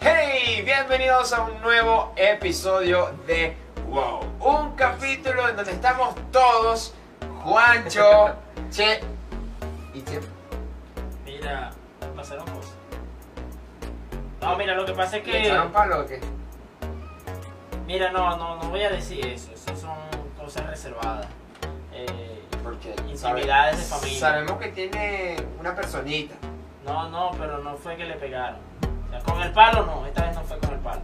Hey, bienvenidos a un nuevo episodio de Wow. Un capítulo en donde estamos todos, Juancho, Che y Che. Mira, pasaron cosas. No, mira, lo que pasa es ¿Le echaron que. palo o qué? Mira, no, no, no voy a decir eso. Eso son cosas reservadas. Eh, Porque Intimidades de familia. Sabemos que tiene una personita. no, no, pero no fue que le pegaron. O sea, con el palo no, esta vez no fue con el palo.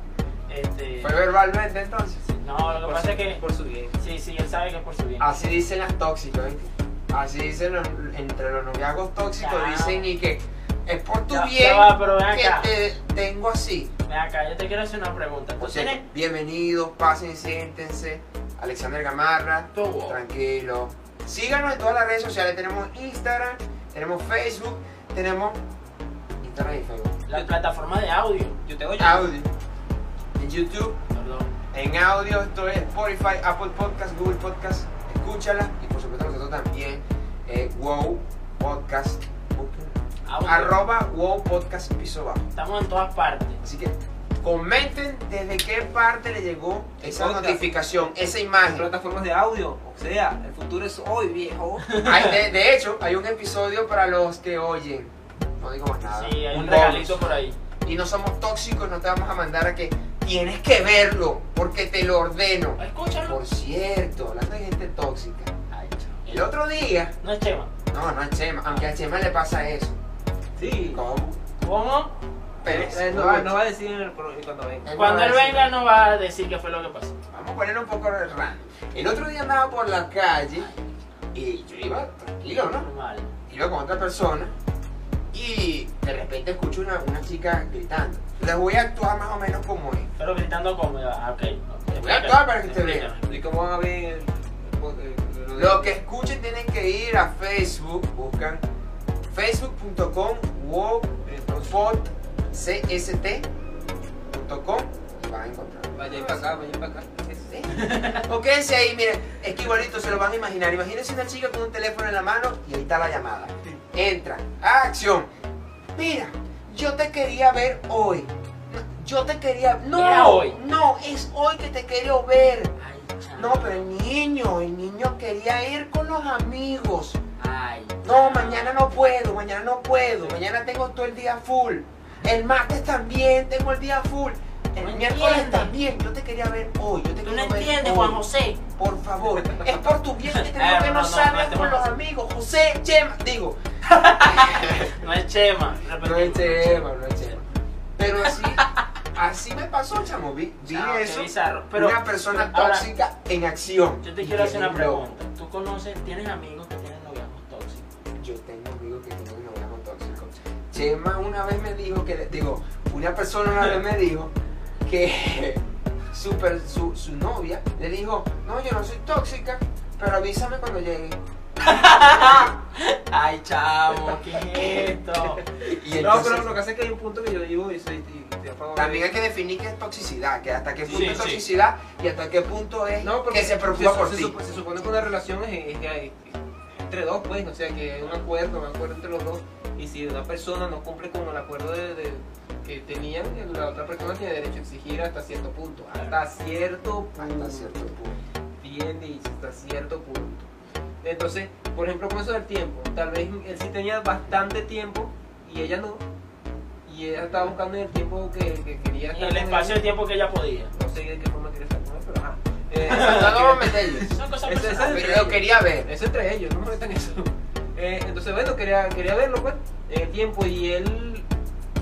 Este, ¿Fue verbalmente entonces? no, lo que pasa es que. por su bien. Sí, sí, él sabe que es por su bien. Así dicen las tóxicas, ¿viste? Así dicen los- entre los noviazgos tóxicos, Ya. dicen y que es por tu Ya, bien ya va, pero ven acá. que te tengo así. Ven acá, yo te quiero hacer una pregunta. ¿Tú Por cierto, tienes. bienvenidos, pasen, siéntense. Alexander Gamarra, Tú. tranquilo. Síganos en todas las redes sociales. Tenemos Instagram, tenemos Facebook, tenemos Instagram y Facebook. La plataforma de audio. Yo tengo yo. Audio. En YouTube, Perdón. en audio, esto es Spotify, Apple Podcast, Google Podcast. Escúchala. Y por supuesto nosotros también. eh, wow Podcast. Audio. Arroba Wow Podcast piso bajo. Estamos en todas partes. Así que comenten desde qué parte le llegó esa Podcast. notificación, esa imagen. Plataformas de audio. O sea, el futuro es hoy, viejo. Hay- de, de hecho, hay un episodio para los que oyen. No digo más nada. Sí, hay un regalito por ahí. Y no somos tóxicos, no te vamos a mandar a que tienes que verlo porque te lo ordeno. Escúchalo. Por cierto, hablando de gente tóxica. Ay. El otro día, No es Chema. no, no es Chema, aunque a Chema le pasa eso. Sí. ¿Cómo? ¿Cómo? Pero Eh, no, no va a decir el cuando venga. Él Cuando no él venga no va a decir qué fue lo que pasó. Vamos a poner un poco de random. El otro día andaba por la calle y yo iba tranquilo, ¿no? Normal. iba con otra persona y de repente escucho una, una chica gritando. Les voy a actuar más o menos como es. Pero gritando como. Ah, ok. Voy a actuar para que te explícame. ¿Y cómo van a ver Lo que escuchen tienen que ir a Facebook, buscan facebook.com wowpodcst.com y van a encontrar. Vaya para acá, vaya para acá. Sí. O quédense ahí, miren, es que igualito se lo van a imaginar. Imagínense una chica con un teléfono en la mano y ahí está la llamada. Entra, acción. Mira, yo te quería ver hoy. Yo te quería. No, Era hoy. no, es hoy que te quiero ver. Ay. No, pero el niño, el niño quería ir con los amigos. Ay. No, mañana no puedo, mañana no puedo, mañana tengo todo el día full. El martes también tengo el día full. El No miércoles entiendes. también. Yo te quería ver hoy. Yo te Tú quiero no ver entiendes, hoy. Juan José. Por favor, es por tu bien que digo que no, no, no, salgas espérate, con los amigos. José, Chema, digo. No es Chema. No es. Chema, no es Chema. Pero así, así me pasó, chamo. Vi, vi Chao, qué eso. Pero, una persona pero ahora, tóxica en acción. Yo te quiero hacer una pregunta. ¿Tú conoces, tienes amigos que tienen noviazgos tóxicos? Yo tengo amigos que tienen noviazgo tóxico. Chema una vez me dijo que, digo, una persona una vez me dijo que su, su, su novia le dijo, no, yo no soy tóxica, pero avísame cuando llegue. Ay, chavo, ¿qué es esto? Y No, entonces- pero lo que pasa es que hay un punto que yo digo y soy y favor También hay que definir qué es toxicidad, que hasta qué punto Sí, es sí. toxicidad y hasta qué punto es No, que se preocupa se, por ti. se supone que una relación es, es entre dos, pues, o sea, que hay un acuerdo, un acuerdo entre los dos. Y si una persona no cumple con el acuerdo de, de- que tenían, la otra persona tiene derecho a exigir hasta cierto punto. Hasta cierto punto. Hasta cierto punto. Bien dicho, hasta cierto punto. Entonces, por ejemplo, con eso del tiempo, tal vez él sí tenía bastante tiempo y ella no. Y ella estaba buscando en el tiempo que, que quería Y estar el espacio de tiempo que ella podía. No sé de qué forma quería estar con él, pero ajá. Eh, No vamos a meterle. Son cosas Ese- ese- personales. Pero yo quería ver. Eso entre ellos, no me metan eso. Eh, entonces, bueno, quería, quería verlo, pues, en el tiempo. Y él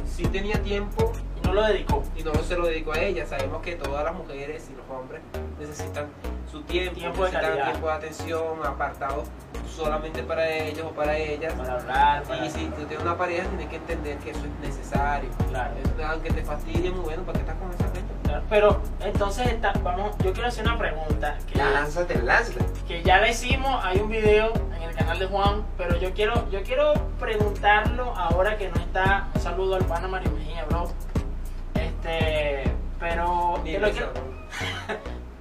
sí tenía tiempo Y no lo dedicó. y no se lo dedicó a ella. Sabemos que todas las mujeres y los hombres necesitan su tiempo, Tiempo de necesitan calidad. tiempo de atención, apartado solamente para ellos o para ellas. Para hablar, para... Y si tú tienes una pareja, tienes que entender que eso es necesario. Claro. Aunque te fastidie, muy bueno, ¿para qué estás con esa gente? claro. Pero entonces está- vamos, yo quiero hacer una pregunta que, Lánzate, lánzate. que ya la hicimos, hay un video en el canal de Juan, pero yo quiero, yo quiero preguntarlo ahora que no está. Un saludo al pana Mario Mejía, bro. Este, pero Ni yo lo eso. quiero.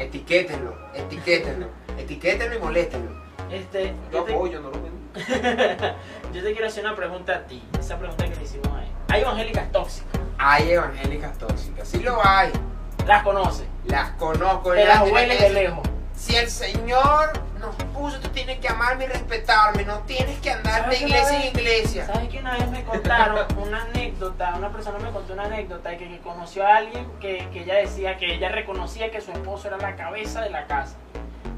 Etiquétenlo, etiquétenlo, etiquétenlo y moléstenlo. Este, Yo te, apoyo, no lo yo te quiero hacer una pregunta a ti. Esa pregunta que le hicimos a él. Hay evangélicas tóxicas. Hay evangélicas tóxicas, sí lo hay. Las conoces. Las conozco. Te las que- de lejos. Si el Señor nos puso, tú tienes que amarme y respetarme, no tienes que andar de ¿Sabes qué iglesia en iglesia. ¿Sabes que una vez me contaron una anécdota? Una persona me contó una anécdota de que, que conoció a alguien que, que ella decía que ella reconocía que su esposo era la cabeza de la casa,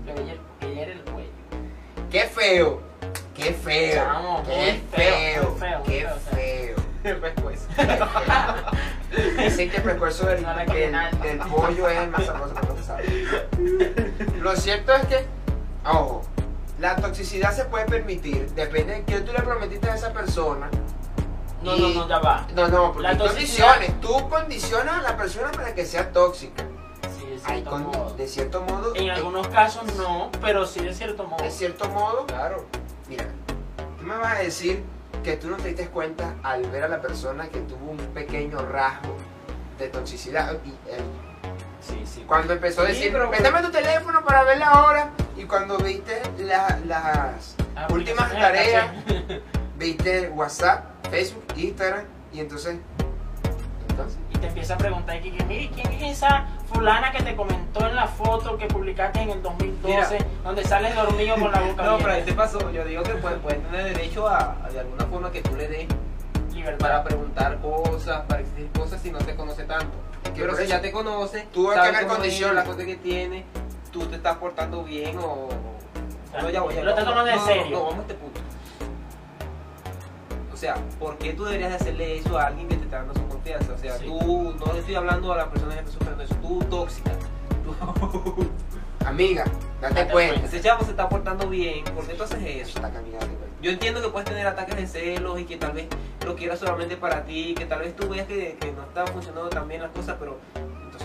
pero ella, era el cuello. Qué feo, qué feo, Chamo, qué muy feo, feo, feo, qué feo, o sea. feo. Después. Dicen que el del, pollo es el más sabroso que se sabe. Lo cierto es que, ojo, la toxicidad se puede permitir, depende de que tú le prometiste a esa persona. No, y- no, no, ya va. No, no, porque La toxicidad- condiciones. Tú condicionas a la persona para que sea tóxica. Sí, de Hay cierto con- modo. de cierto modo. En eh, algunos casos no, pero sí de cierto modo. De cierto modo, Claro. mira, tú me vas a decir que tú no te diste cuenta al ver a la persona que tuvo un pequeño rasgo de toxicidad. Y, eh, Sí, sí. cuando empezó a decir, pero- préstame tu teléfono para ver la hora. Y cuando viste la- las Las últimas tareas, viste WhatsApp, Facebook, Instagram. Y entonces, entonces, Y te empieza a preguntar, y que, mire, ¿quién es esa fulana que te comentó en la foto que publicaste en el 2012, Mira. donde sales dormido con la boca No, pero ahí te pasó. Yo digo que pueden, pueden tener derecho a, a de alguna forma que tú le des Libertad. para preguntar cosas, para exigir cosas si no te conoce tanto. que Pero si ya te conoce, sabes haber cómo es, condiciones. las cosas que tiene, tú te estás portando bien o... No, ya voy, ya lo estás tomando en serio. No, vamos a este punto. O sea, ¿por qué tú deberías de hacerle eso a alguien que te está dando su confianza? O sea, Sí. tú, no le estoy hablando a la persona que está sufriendo eso, tú tóxica. Tú- amiga, date Date cuenta. Ese chavo se está portando bien, ¿por qué tú haces eso? Está caminando, güey. Yo entiendo que puedes tener ataques de celos y que tal vez lo quieras solamente para ti, que tal vez tú veas que, que no están funcionando tan bien las cosas, pero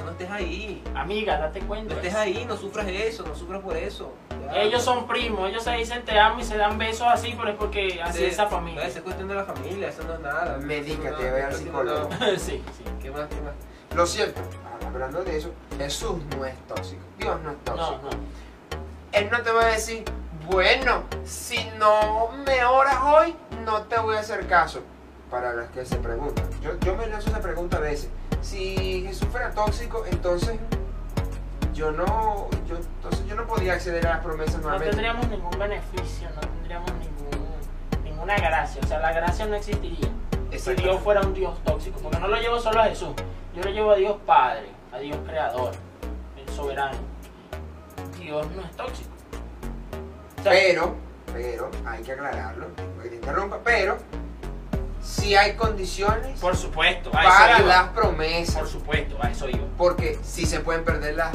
no estés ahí. Amiga, date No cuenta. estés ahí, no sufras eso, no sufras por eso. Ya. Ellos son primos, ellos se dicen te amo y se dan besos así, pero es porque así Sí, es esa familia. Esa es cuestión de la familia, eso no es nada. Medícate, no- ve al no- psicólogo. sí, sí. ¿Qué más? ¿Qué más? Lo cierto, hablando de eso, Jesús no es tóxico. Dios no es No, tóxico. no. Él no te va a decir, bueno, si no me oras hoy, no te voy a hacer caso. Para los que se preguntan. Yo, yo me lanzo esa pregunta a veces. Si Jesús fuera tóxico, entonces yo no, yo, entonces yo no podría acceder a las promesas No nuevamente. tendríamos ningún beneficio, no tendríamos ningún, ninguna gracia. O sea, la gracia no existiría si. Dios fuera un Dios tóxico. Porque no lo llevo solo a Jesús, yo lo llevo a Dios Padre, a Dios Creador, el soberano. Dios no es tóxico. O sea, Pero, pero, hay que aclararlo, porque te interrumpa, pero si hay condiciones por supuesto, a para las promesas. Por supuesto, a eso iba. Porque si se pueden perder las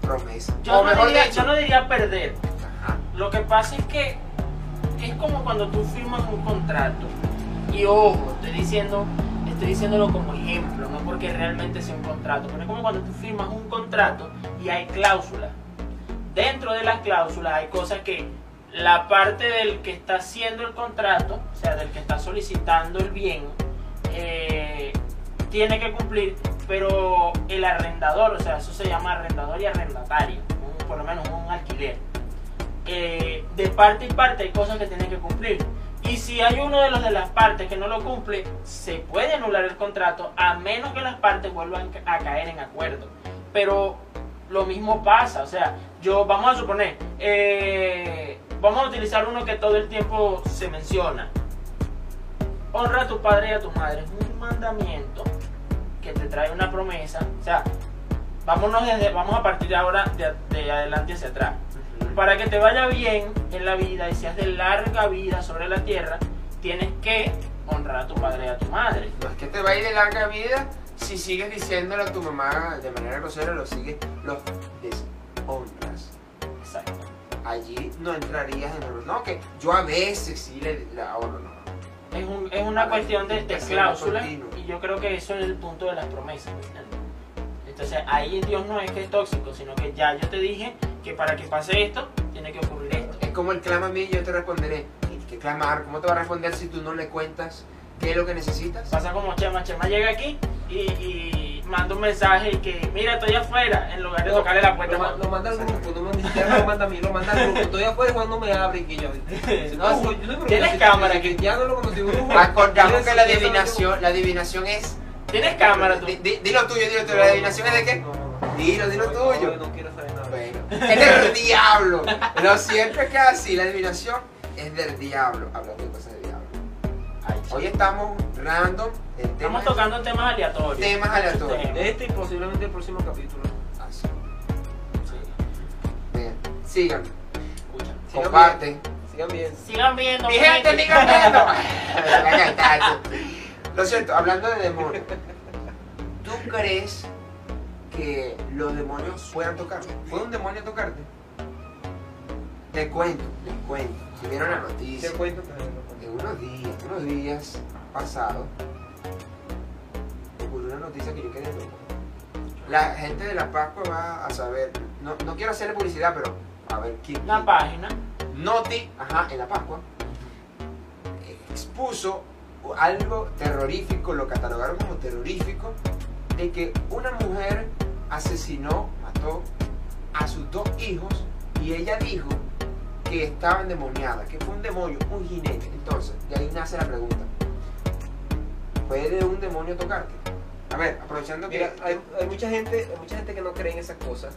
promesas. Yo, o no mejor diría, dicho, yo no diría perder. ajá, Lo que pasa es que es como cuando tú firmas un contrato. Y ojo, estoy diciendo, estoy diciéndolo como ejemplo, no porque realmente sea un contrato, pero es como cuando tú firmas un contrato y hay cláusulas. Dentro de las cláusulas hay cosas que la parte del que está haciendo el contrato, o sea, del que está solicitando el bien, eh, tiene que cumplir, pero el arrendador, o sea, eso se llama arrendador y arrendatario, por lo menos un alquiler. Eh, de parte y parte hay cosas que tienen que cumplir. Y si hay uno de los de las partes que no lo cumple, se puede anular el contrato a menos que las partes vuelvan a caer en acuerdo. Pero lo mismo pasa, o sea, yo vamos a suponer, eh, vamos a utilizar uno que todo el tiempo se menciona. Honra a tu padre y a tu madre. Es un mandamiento que te trae una promesa. O sea, vámonos desde, vamos a partir de ahora de, de adelante hacia atrás. Para que te vaya bien en la vida y seas de larga vida sobre la tierra, tienes que honrar a tu padre y a tu madre. No es que te va a ir de larga vida si sigues diciéndole a tu mamá de manera grosera, lo sigues, los. Allí no entrarías en el... No, que yo a veces sí le la honro, no. Es, un- es una cuestión de, de que cláusula y yo creo que eso es el punto de las promesas. Entonces ahí Dios no es que es tóxico, sino que ya yo te dije que para que pase esto, tiene que ocurrir esto. Es como el clama a mí y yo te responderé. ¿Y qué clamar? ¿Cómo te va a responder si tú no le cuentas qué es lo que necesitas? Pasa como Chema, Chema llega aquí y, y manda un mensaje y que, mira, estoy afuera, en lugar de tocarle la puerta. Lo, ma- lo manda al grupo, no me, ni siquiera lo manda a mí, lo manda al grupo. Estoy afuera cuando me abre y que yo. No, yo no tienes cámara que ya no lo conocí. Acordamos que la adivinación, la adivinación es. Tienes cámara tú. Di- di- Dilo tuyo, dilo tuyo. ¿La adivinación es de qué? Dilo, dilo tuyo. No, no quiero saber nada. Bueno, es del diablo. Lo cierto es que así la adivinación es del diablo. Hablando de cosas del diablo. Hoy estamos random en Estamos temas, tocando temas aleatorios. temas aleatorios. De este y posiblemente el próximo capítulo. Así. Bien, sigan, Escucha. Sigan comparten. Sigan bien. Sigan viendo. Mi gente, sigan viendo. Lo cierto, hablando de demonios, ¿tú crees que los demonios puedan tocarte? ¿Puede un demonio tocarte? Te cuento, te cuento. Si vieron la noticia. Te cuento que no lo En unos días, unos días pasados, ocurrió una noticia que yo quedé loco. La gente de la Pascua va a saber, no, no quiero hacerle publicidad, pero a ver quién. La página. Noti, ajá, en la Pascua, expuso algo terrorífico, lo catalogaron como terrorífico, de que una mujer asesinó, mató a sus dos hijos y ella dijo que estaba endemoniada, que fue un demonio, un jinete. Entonces, de ahí nace la pregunta. ¿Puede un demonio tocarte? A ver, aprovechando que... Mira, hay, hay mucha gente, hay mucha gente que no cree en esas cosas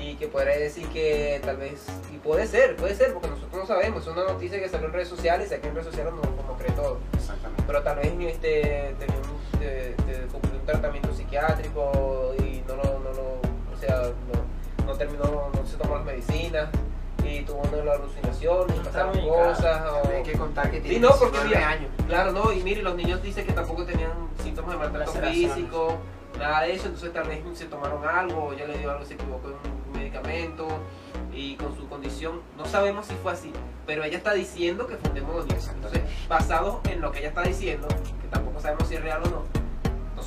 y que podría decir que tal vez, y puede ser, puede ser, porque nosotros no sabemos, es una noticia que salió en redes sociales y aquí en redes sociales no, no cree todo. Exactamente. Pero tal vez este, un, de- de- cumplió un tratamiento psiquiátrico y no lo, no lo, o sea, no, no terminó, no se tomó las medicinas y tuvo una de las alucinaciones, pasaron cosas. o- Hay que contar que tiene Sí, no, porque 19 mira, años. Claro, no, y mire, los niños dicen que tampoco tenían síntomas de maltrato físico, nada de eso, entonces tal vez se tomaron algo, o ella le dio algo, se equivocó en un medicamento y con su condición, no sabemos si fue así, pero ella está diciendo que fue un demonio. Entonces, basados en lo que ella está diciendo, que tampoco sabemos si es real o no,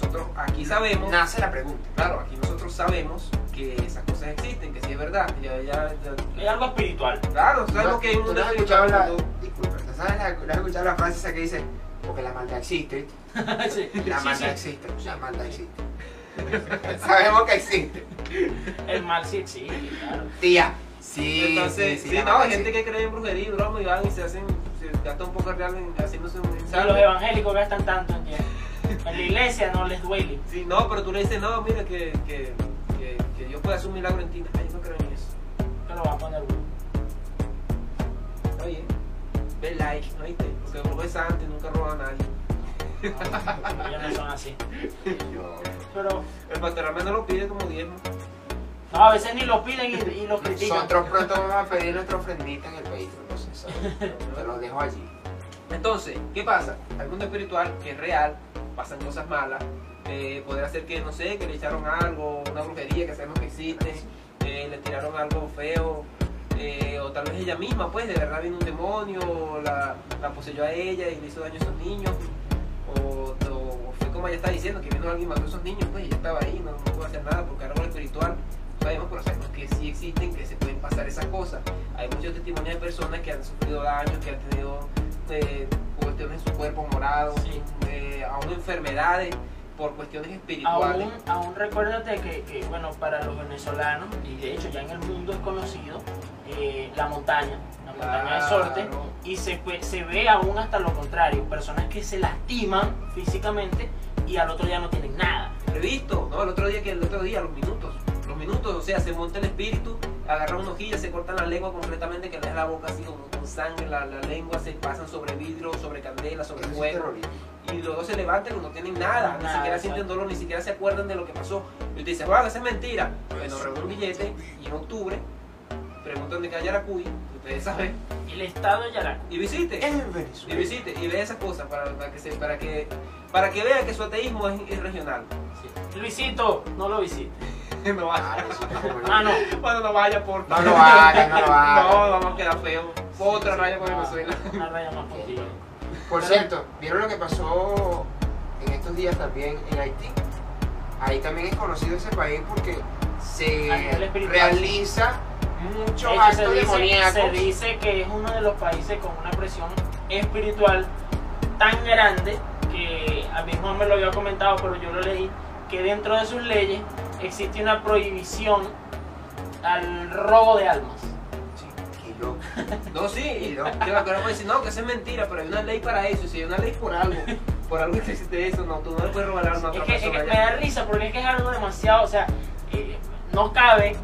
nosotros aquí sabemos, Nace la pregunta. claro, aquí nosotros sabemos que esas cosas existen, que sí es verdad, ya, ya, ya- Es algo espiritual. claro, sabemos ¿No- que hay un ¿tú mundo escuchado la, espiritual, disculpa, ¿tú sabes la, ¿no has escuchado la frase esa que dice porque la maldad existe? sí, La sí, maldad sí. existe, la maldad existe. Sabemos que existe. El mal sí existe, claro. Tía, sí. Entonces, sí, no, hay gente que cree en brujería y broma y van y se hacen, se gasta un poco real en haciéndose un ensayo. los evangélicos gastan tanto en en la iglesia no les duele. Sí, no, pero tú le dices, no, mira, que, que, que, que Dios puede hacer un milagro en ti. Ay, yo no creo en eso. Que lo va a poner uno. Está bien. Ve like, ¿no viste? Porque Brujo es santo y nunca roba a nadie. No, ellos no son así. Pero El pastor al menos lo pide como diezmo. no, a veces ni lo piden y, y lo critican. Nosotros pronto vamos a pedir nuestra ofrendita en el Patreon, entonces ¿sabes? te lo dejo allí. Entonces, ¿qué pasa? Hay mundo espiritual que es real, pasan cosas malas. Eh, podría ser que, no sé, que le echaron algo, una brujería que sabemos que existe, eh, le tiraron algo feo, eh, o tal vez ella misma, pues, de verdad vino un demonio, la, la poseyó a ella y le hizo daño a esos niños, o, fue como ella está diciendo, que vino alguien mató a esos niños, pues, ella estaba ahí, no, no pudo hacer nada porque era algo espiritual. Sabemos, pero sabemos que sí existen, que se pueden pasar esas cosas. Hay muchos testimonios de personas que han sufrido daños, que han tenido eh, cuestiones en su cuerpo morado, Sí. eh, aún enfermedades por cuestiones espirituales. Aún, aún recuérdate que, que, bueno, para los venezolanos, y de hecho ya en el mundo es conocido, eh, la montaña, la montaña de Sorte, Claro. y se, se ve aún hasta lo contrario, personas que se lastiman físicamente y al otro día no tienen nada. He visto, ¿no? El otro día que el otro día, los minutos. Minutos, o sea, se monta el espíritu, agarra una hojilla, se corta la lengua completamente, que le da la boca así como con sangre, la, la lengua se pasan sobre vidrio, sobre candela, sobre fuego. y luego se levantan y no tienen nada, ni siquiera exacto. sienten dolor, ni siquiera se acuerdan de lo que pasó. Y usted dice, bueno, esa es mentira. Bueno, reúne un billete y en octubre preguntan de qué hay Yaracuy, ustedes saben, El estado de Yaracu. y visite. En Y visite y ve esas cosas para, para que se, para que para que vea que su ateísmo es, es regional. Luisito, no lo visite. no Ah, vaya. como- Ah, no. Bueno, no vaya por No lo hagan, no lo hagan. No, vamos a quedar feo. Otra raya con Venezuela. Una raya más contigo. Por cierto, ¿vieron lo que pasó en estos días también en Haití? ahí también es conocido ese país porque se A nivel espiritual. realiza muchos hecho, actos se dice, demoníacos. se dice que es uno de los países con una presión espiritual tan grande que a mí Juan me lo había comentado, pero yo lo leí, que dentro de sus leyes existe una prohibición al robo de almas. Qué loco. No, sí, Y yo me acuerdo decir, no, que eso es mentira, pero hay una ley para eso, y si hay una ley por algo, por algo que existe eso, no, tú no le puedes robar alma a Es otra que, es que persona. me da risa porque es que es algo demasiado, o sea, eh, no cabe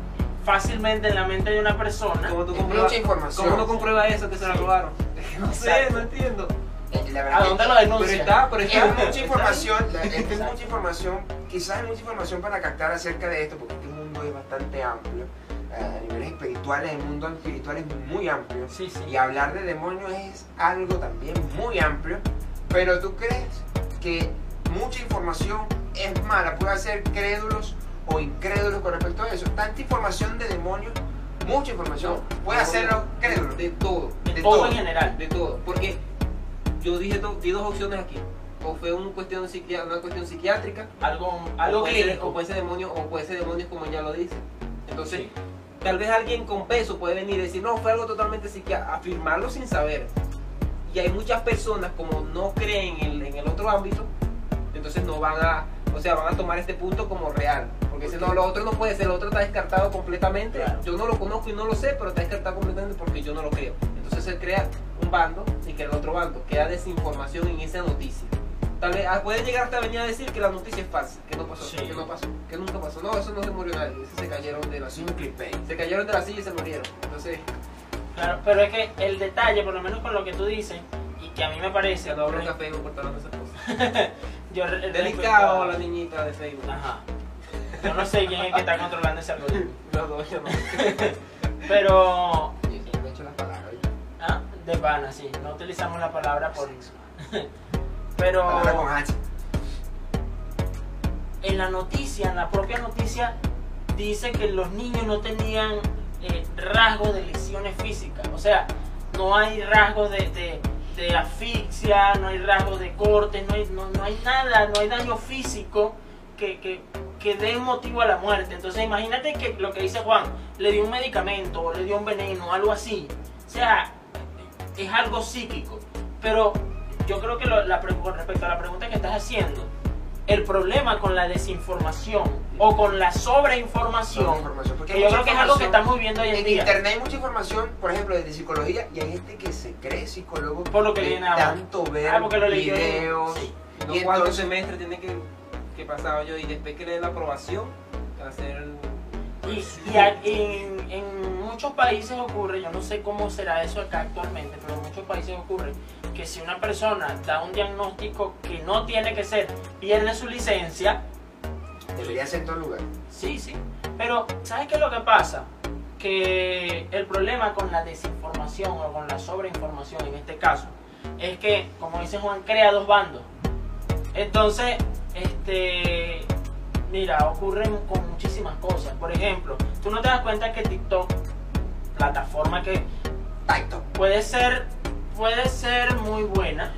fácilmente en la mente de una persona. ¿Cómo tú Es compruebas, mucha información. ¿Cómo no comprueba eso que se la robaron? Es que no sé, no entiendo. Eh, la verdad ¿A que- dónde lo Pero denuncian? está, pero Es está. mucha está- información, la- es que es mucha información, quizás hay mucha información para captar acerca de esto, porque este mundo es bastante amplio. eh, A niveles espirituales, el mundo espiritual es muy amplio. Sí, sí. Y hablar de demonios es algo también muy amplio. Pero tú crees que mucha información es mala, puede hacer crédulos o incrédulos con respecto a eso. Tanta información de demonios, mucha información, puede hacerlo crédulo. De todo, de, de todo, todo. en general. de todo. Porque yo dije do- di dos opciones aquí. O fue cuestión una cuestión psiquiátrica, Algo, o algo puede ser- o puede ser demonio, o puede ser demonios como ya lo dice. Entonces, Sí. tal vez alguien con peso puede venir y decir, no, fue algo totalmente psiquiátrico, afirmarlo sin saber. Y hay muchas personas, como no creen en el, en el otro ámbito, entonces no van a, o sea, van a tomar este punto como real. Porque si no, lo otro no puede ser, lo otro está descartado completamente. Claro. Yo no lo conozco y no lo sé, pero está descartado completamente porque yo no lo creo. Entonces se crea un bando y que el otro bando queda desinformación en esa noticia. Tal vez ah, puede llegar hasta venir a decir que la noticia es falsa, que no pasó, Sí. que no pasó, que nunca pasó. No, eso no se murió nadie, eso se cayeron de la silla. Se cayeron de la silla y se murieron. Entonces, Claro, pero es que el detalle, por lo menos con lo que tú dices, y que a mí me parece. no re- café de esas cosas. yo Delicado respecto a- la niñita de Facebook. Ajá. Yo no sé quién es el que está controlando ese algoritmo. Los dos, yo no. Pero. He hecho las palabras. Ah, de pana, sí. No utilizamos la palabra por. Pero. Palabra con H. en la noticia, en la propia noticia, dice que los niños no tenían eh, rasgos de lesiones físicas. O sea, no hay rasgos de, de- de asfixia, no hay rasgos de cortes, no hay, no, no hay nada, no hay daño físico que, que, que dé motivo a la muerte. Entonces imagínate que lo que dice Juan, le dio un medicamento, o le dio un veneno, algo así. O sea, es algo psíquico. Pero yo creo que lo- la con respecto a la pregunta que estás haciendo, el problema con la desinformación o con la sobreinformación, Sobreinformación, porque que yo creo que es algo que estamos viendo hoy en En día. internet hay mucha información, por ejemplo, de psicología, y hay gente que se cree psicólogo Por lo que de viene ahora. tanto ver Ah, porque lo videos. Sí. No Y cuántos entonces- semestres tiene que, que pasar yo y después que le den la aprobación, hacer. Y, y a- en, en muchos países ocurre, yo no sé cómo será eso acá actualmente, pero en muchos países ocurre que si una persona da un diagnóstico que no tiene que ser, pierde su licencia, Debería ser en todo lugar. Sí, sí. Pero, ¿sabes qué es lo que pasa? Que el problema con la desinformación o con la sobreinformación en este caso es que, como dice Juan, crea dos bandos. Entonces, este, mira, ocurren con muchísimas cosas. Por ejemplo, tú no te das cuenta que TikTok, plataforma que Taito. puede ser, puede ser muy buena,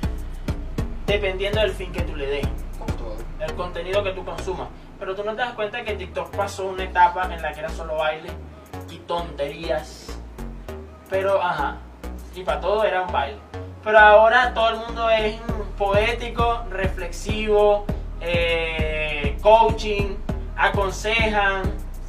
dependiendo del fin que tú le des Como todo. el contenido que tú consumas. Pero tú no te das cuenta que TikTok pasó una etapa en la que era solo baile y tonterías. Pero, ajá, y para todo era un baile. Pero ahora todo el mundo es poético, reflexivo, eh, coaching, aconsejan.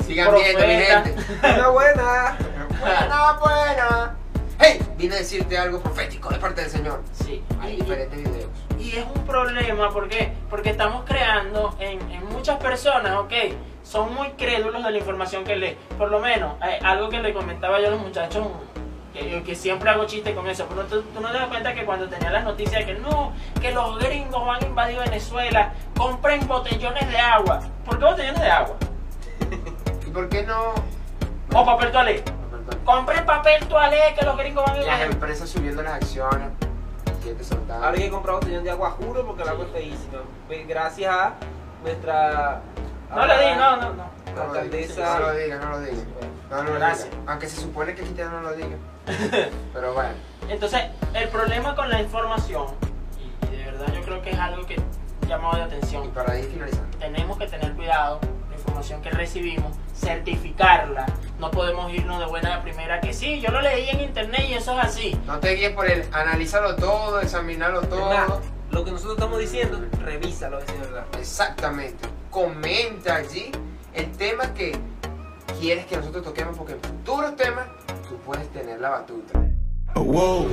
Sigan viendo, mi gente. ¡Una buena! buena, buena. Hey, vine a decirte algo profético de parte del Señor. Sí, Hay y- diferentes videos. Y es un problema, ¿por qué? Porque estamos creando en, en muchas personas, ok, son muy crédulos de la información que leen. Por lo menos, eh, algo que le comentaba yo a los muchachos, que, que siempre hago chiste con eso, pero tú, tú no te das cuenta que cuando tenía las noticias que no, que los gringos van a invadir Venezuela, compren botellones de agua. ¿Por qué botellones de agua? ¿Y por qué no? O papel toalé. Perdón. Compren papel toalé que los gringos van a Las invadir. empresas subiendo las acciones. Soltando. Ahora hay que comprar botellón de agua, juro, porque el agua es feísima. Pues, Gracias a nuestra. No le di, no, no, no. No lo digas, alcaldesa. no lo digas, no lo digas. No, no lo Gracias. digas. Aunque se supone que Cristiano no lo diga. Pero bueno. Entonces, el problema con la información, y, y de verdad yo creo que es algo que llamado de Y atención. para ir finalizando. Tenemos que tener cuidado, la información que recibimos, certificarla. No podemos irnos de buena a primera que sí, yo lo leí en internet y eso es así. No te guíes por el analízalo todo, examinarlo todo. lo que nosotros estamos diciendo, revísalo, es verdad. Exactamente. Comenta allí el tema que quieres que nosotros toquemos porque en futuros temas tú puedes tener la batuta. Whoa.